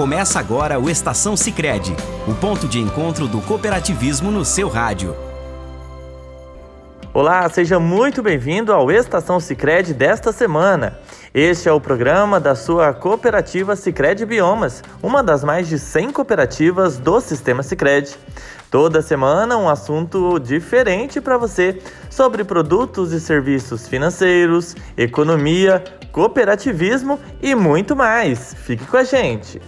Começa agora o Estação Sicredi, o ponto de encontro do cooperativismo no seu rádio. Olá, seja muito bem-vindo ao Estação Sicredi desta semana. Este é o programa da sua cooperativa Sicredi Biomas, uma das mais de 100 cooperativas do sistema Sicredi. Toda semana um assunto diferente para você sobre produtos e serviços financeiros, economia, cooperativismo e muito mais. Fique com a gente.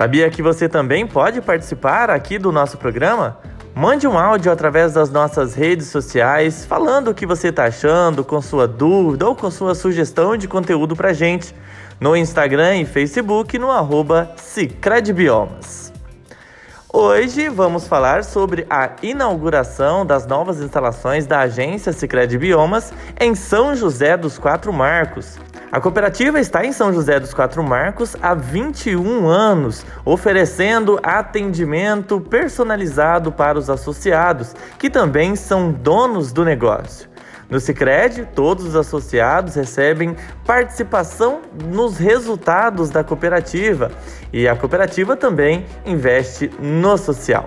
Sabia que você também pode participar aqui do nosso programa? Mande um áudio através das nossas redes sociais falando o que você está achando, com sua dúvida ou com sua sugestão de conteúdo para gente no Instagram e Facebook no arroba Cicredbiomas. Hoje vamos falar sobre a inauguração das novas instalações da agência Cicred Biomas em São José dos Quatro Marcos, a cooperativa está em São José dos Quatro Marcos há 21 anos, oferecendo atendimento personalizado para os associados, que também são donos do negócio. No Sicredi, todos os associados recebem participação nos resultados da cooperativa e a cooperativa também investe no social.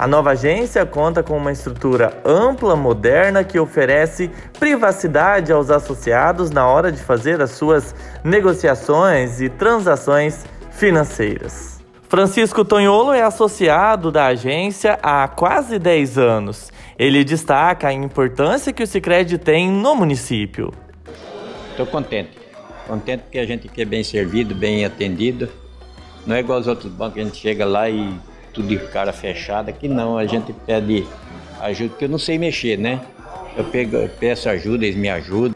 A nova agência conta com uma estrutura ampla, moderna, que oferece privacidade aos associados na hora de fazer as suas negociações e transações financeiras. Francisco Tonholo é associado da agência há quase 10 anos. Ele destaca a importância que o Sicredi tem no município. Estou contente. Contente porque a gente é bem servido, bem atendido. Não é igual aos outros bancos, a gente chega lá e tudo de cara fechada, que não, a gente pede ajuda, porque eu não sei mexer, né? Eu pego, peço ajuda, eles me ajudam.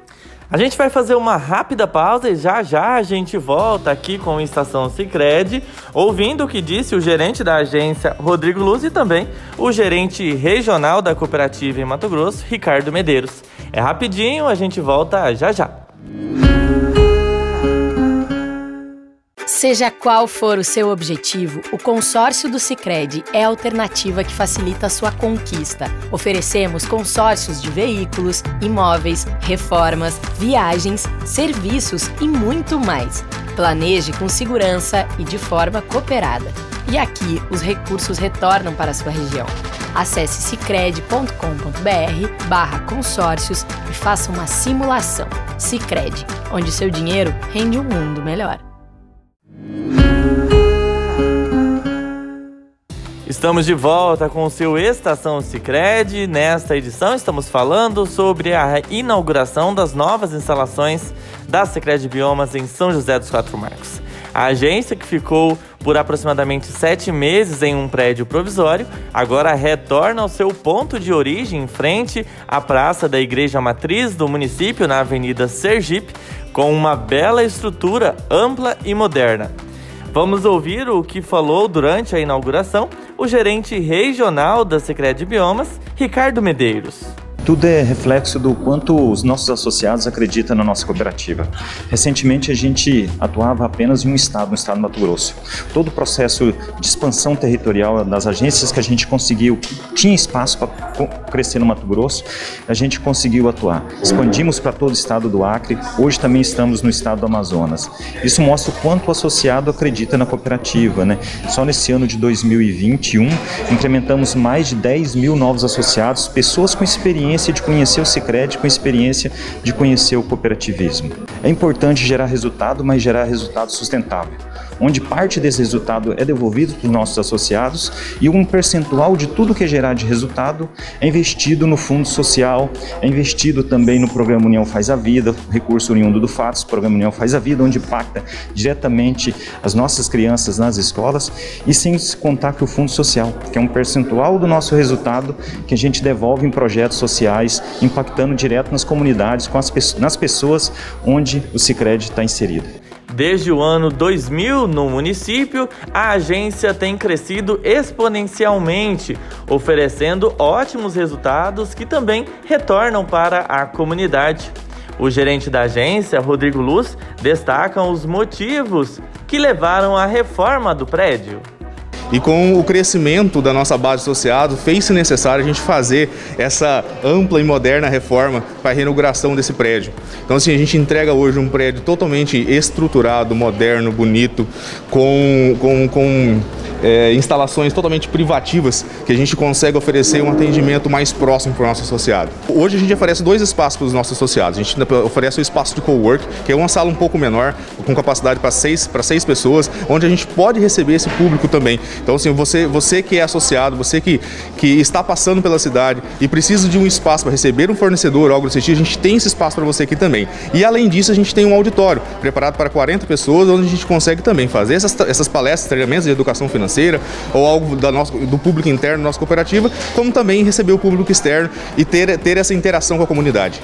A gente vai fazer uma rápida pausa e já já a gente volta aqui com Estação Sicredi, ouvindo o que disse o gerente da agência Rodrigo Luz e também o gerente regional da cooperativa em Mato Grosso, Ricardo Medeiros. É rapidinho, a gente volta já já. Seja qual for o seu objetivo, o consórcio do Sicredi é a alternativa que facilita a sua conquista. Oferecemos consórcios de veículos, imóveis, reformas, viagens, serviços e muito mais. Planeje com segurança e de forma cooperada. E aqui os recursos retornam para a sua região. Acesse cicred.com.br barra consórcios e faça uma simulação. Cicred, onde seu dinheiro rende um mundo melhor. Estamos de volta com o seu Estação Sicredi. Nesta edição estamos falando sobre a inauguração das novas instalações da Sicredi Biomas em São José dos Quatro Marcos. A agência que ficou por aproximadamente sete meses em um prédio provisório, agora retorna ao seu ponto de origem em frente à praça da Igreja Matriz do município, na Avenida Sergipe, com uma bela estrutura ampla e moderna. Vamos ouvir o que falou durante a inauguração o gerente regional da Secret Biomas, Ricardo Medeiros. Tudo é reflexo do quanto os nossos associados acreditam na nossa cooperativa. Recentemente a gente atuava apenas em um estado, no estado do Mato Grosso. Todo o processo de expansão territorial das agências que a gente conseguiu, tinha espaço para crescer no Mato Grosso, a gente conseguiu atuar. Expandimos para todo o estado do Acre, hoje também estamos no estado do Amazonas. Isso mostra o quanto o associado acredita na cooperativa. Né? Só nesse ano de 2021, incrementamos mais de 10 mil novos associados, pessoas com experiência experiência de conhecer o Sicredi, com experiência de conhecer o cooperativismo. É importante gerar resultado, mas gerar resultado sustentável onde parte desse resultado é devolvido para os nossos associados e um percentual de tudo que é gerar de resultado é investido no fundo social, é investido também no programa União Faz a Vida, recurso oriundo do FATS, programa União Faz a Vida, onde impacta diretamente as nossas crianças nas escolas e sem contar que o fundo social, que é um percentual do nosso resultado que a gente devolve em projetos sociais, impactando direto nas comunidades, com as, nas pessoas onde o Sicredi está inserido. Desde o ano 2000 no município, a agência tem crescido exponencialmente, oferecendo ótimos resultados que também retornam para a comunidade. O gerente da agência, Rodrigo Luz, destaca os motivos que levaram à reforma do prédio. E com o crescimento da nossa base de associados, fez-se necessário a gente fazer essa ampla e moderna reforma para a reinauguração desse prédio. Então, assim, a gente entrega hoje um prédio totalmente estruturado, moderno, bonito, com, com, com é, instalações totalmente privativas que a gente consegue oferecer um atendimento mais próximo para o nosso associado. Hoje a gente oferece dois espaços para os nossos associados. A gente oferece o espaço de cowork, que é uma sala um pouco menor, com capacidade para seis, para seis pessoas, onde a gente pode receber esse público também. Então, assim, você, você que é associado, você que, que está passando pela cidade e precisa de um espaço para receber um fornecedor algo desse tipo, a gente tem esse espaço para você aqui também. E além disso, a gente tem um auditório preparado para 40 pessoas, onde a gente consegue também fazer essas, essas palestras, treinamentos de educação financeira financeira ou algo da nosso, do público interno da nossa cooperativa, como também receber o público externo e ter, ter essa interação com a comunidade.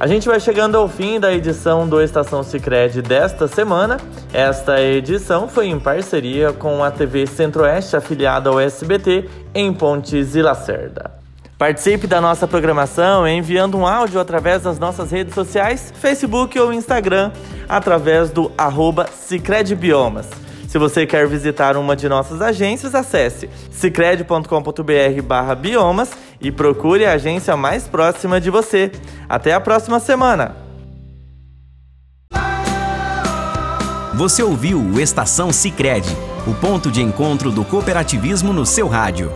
A gente vai chegando ao fim da edição do Estação Sicredi desta semana. Esta edição foi em parceria com a TV Centro-Oeste, afiliada ao SBT, em Pontes e Lacerda. Participe da nossa programação enviando um áudio através das nossas redes sociais, Facebook ou Instagram, através do arroba Biomas. Se você quer visitar uma de nossas agências, acesse cicred.com.br biomas e procure a agência mais próxima de você. Até a próxima semana! Você ouviu o Estação Sicredi, o ponto de encontro do cooperativismo no seu rádio.